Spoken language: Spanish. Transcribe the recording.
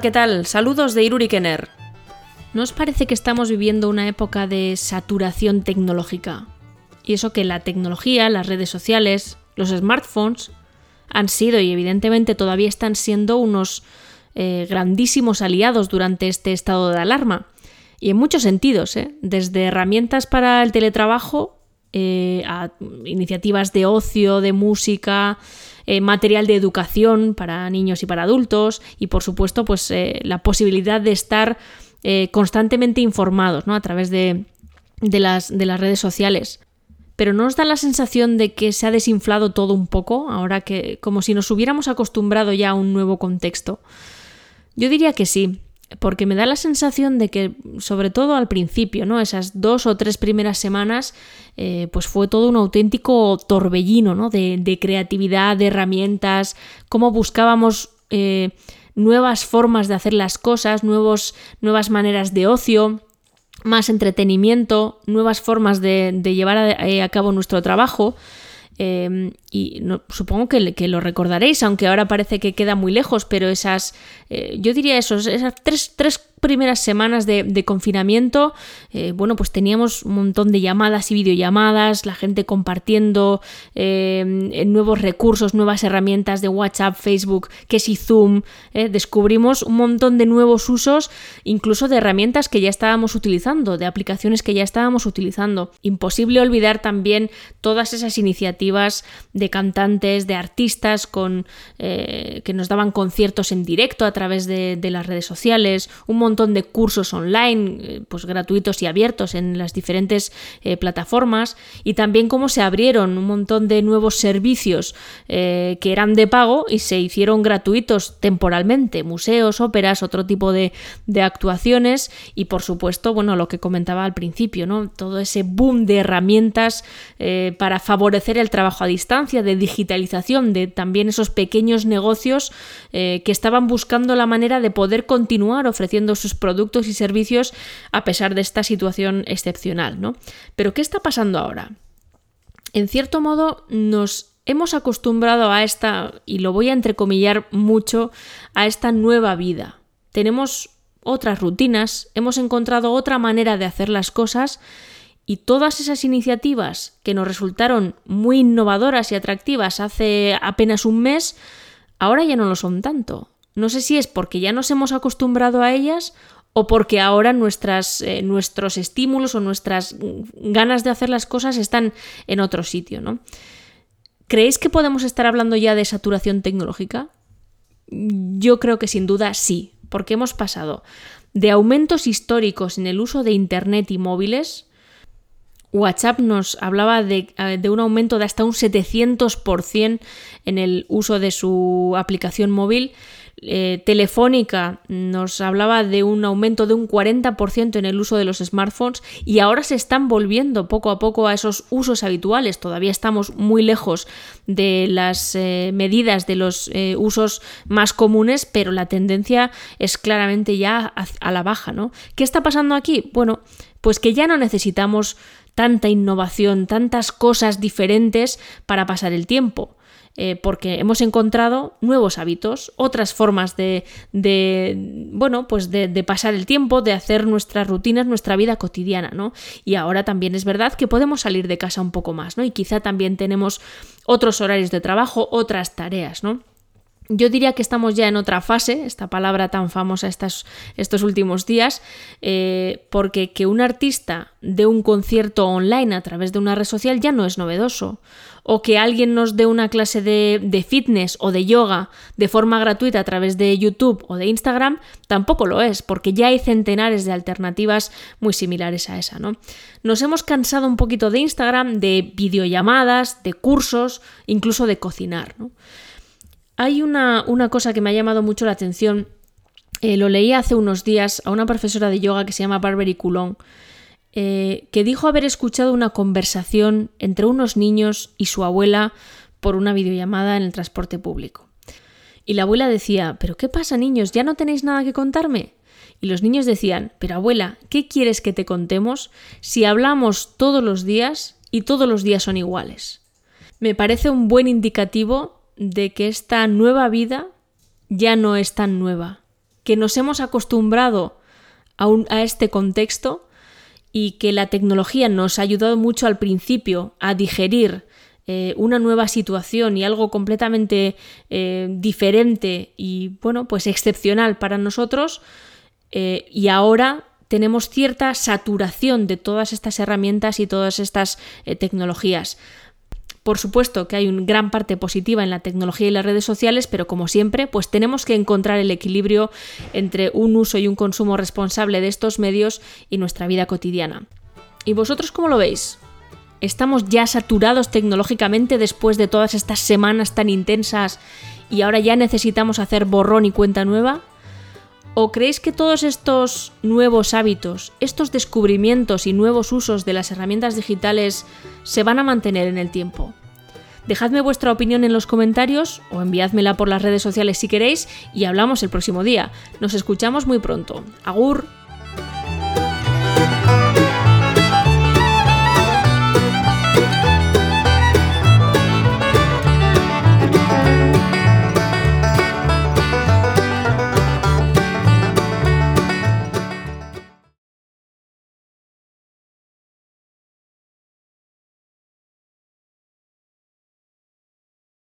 ¿qué tal? Saludos de Irurikener. ¿No os parece que estamos viviendo una época de saturación tecnológica? Y eso que la tecnología, las redes sociales, los smartphones han sido y evidentemente todavía están siendo unos eh, grandísimos aliados durante este estado de alarma. Y en muchos sentidos, ¿eh? desde herramientas para el teletrabajo eh, a iniciativas de ocio, de música, material de educación para niños y para adultos y por supuesto pues la posibilidad de estar constantemente informados ¿no? a través de, de, las, de las redes sociales pero ¿no nos da la sensación de que se ha desinflado todo un poco, ahora que como si nos hubiéramos acostumbrado ya a un nuevo contexto? Yo diría que sí, porque me da la sensación de que, sobre todo al principio, ¿no? Esas dos o tres primeras semanas, eh, pues fue todo un auténtico torbellino, ¿no? De, creatividad, de herramientas, cómo buscábamos eh, nuevas formas de hacer las cosas, nuevos, nuevas maneras de ocio más entretenimiento, nuevas formas de, llevar eh, a, cabo nuestro trabajo. Em, y supongo que, lo recordaréis, aunque ahora parece que queda muy lejos, pero esas, eh, yo diría esos, esas tres, tres primeras semanas de, confinamiento, eh, bueno, pues teníamos un montón de llamadas y videollamadas, la gente compartiendo eh, nuevos recursos, nuevas herramientas de WhatsApp, Facebook, que si Zoom, descubrimos un montón de nuevos usos, incluso de herramientas que ya estábamos utilizando, de aplicaciones que ya estábamos utilizando. Imposible olvidar también todas esas iniciativas de cantantes, de artistas con, que nos daban conciertos en directo a través de, las redes sociales, un montón de cursos online, eh, pues gratuitos y abiertos en las diferentes eh, plataformas, y también cómo se abrieron un montón de nuevos servicios eh, que eran de pago y se hicieron gratuitos temporalmente, museos, óperas, otro tipo de, actuaciones, y por supuesto, bueno, lo que comentaba al principio, ¿no? Todo ese boom de herramientas para favorecer el trabajo a distancia, de digitalización, de también esos pequeños negocios que estaban buscando la manera de poder continuar ofreciendo sus productos y servicios a pesar de esta situación excepcional, ¿no? Pero ¿qué está pasando ahora? En cierto modo nos hemos acostumbrado a esta, y lo voy a entrecomillar mucho, a esta nueva vida. Tenemos otras rutinas, hemos encontrado otra manera de hacer las cosas y todas esas iniciativas que nos resultaron muy innovadoras y atractivas hace apenas un mes, ahora ya no lo son tanto. No sé si es porque ya nos hemos acostumbrado a ellas o porque ahora nuestras, eh, nuestros estímulos o nuestras ganas de hacer las cosas están en otro sitio, ¿no? ¿Creéis que podemos estar hablando ya de saturación tecnológica? Yo creo que sin duda sí, porque hemos pasado de aumentos históricos en el uso de Internet y móviles. WhatsApp nos hablaba de, eh, de un aumento de hasta un 700% en el uso de su aplicación móvil eh, Telefónica nos hablaba de un aumento de un 40% en el uso de los smartphones y ahora se están volviendo poco a poco a esos usos habituales. Todavía estamos muy lejos de las eh, medidas de los eh, usos más comunes, pero la tendencia es claramente ya a, a la baja. ¿no? ¿Qué está pasando aquí? Bueno, pues que ya no necesitamos tanta innovación, tantas cosas diferentes para pasar el tiempo. Eh, porque hemos encontrado nuevos hábitos, otras formas de, bueno, pues de, pasar el tiempo, de hacer nuestras rutinas, nuestra vida cotidiana, ¿no? Y ahora también es verdad que podemos salir de casa un poco más, ¿no? Y quizá también tenemos otros horarios de trabajo, otras tareas, ¿no? Yo diría que estamos ya en otra fase, esta palabra tan famosa estos, últimos días, eh, porque que un artista dé un concierto online a través de una red social ya no es novedoso. O que alguien nos dé una clase de, de fitness o de yoga de forma gratuita a través de YouTube o de Instagram tampoco lo es, porque ya hay centenares de alternativas muy similares a esa, ¿no? Nos hemos cansado un poquito de Instagram, de videollamadas, de cursos, incluso de cocinar, ¿no? Hay una, cosa que me ha llamado mucho la atención. Eh, lo leí hace unos días a una profesora de yoga que se llama Barbary Coulon, eh, que dijo haber escuchado una conversación entre unos niños y su abuela por una videollamada en el transporte público. Y la abuela decía, ¿pero qué pasa niños? ¿Ya no tenéis nada que contarme? Y los niños decían, pero abuela, ¿qué quieres que te contemos si hablamos todos los días y todos los días son iguales? Me parece un buen indicativo de que esta nueva vida ya no es tan nueva, que nos hemos acostumbrado a, este contexto y que la tecnología nos ha ayudado mucho al principio a digerir eh, una nueva situación y algo completamente eh, diferente y bueno, pues excepcional para nosotros eh, y ahora tenemos cierta saturación de todas estas herramientas y todas estas tecnologías. Por supuesto que hay una gran parte positiva en la tecnología y las redes sociales, pero como siempre, pues tenemos que encontrar el equilibrio entre un uso y un consumo responsable de estos medios y nuestra vida cotidiana. ¿Y vosotros cómo lo veis? ¿Estamos ya saturados tecnológicamente después de todas estas semanas tan intensas y ahora ya necesitamos hacer borrón y cuenta nueva? ¿O creéis que todos estos nuevos hábitos, estos descubrimientos y nuevos usos de las herramientas digitales se van a mantener en el tiempo? Dejadme vuestra opinión en los comentarios o enviádmela por las redes sociales si queréis y hablamos el próximo día. Nos escuchamos muy pronto. Agur.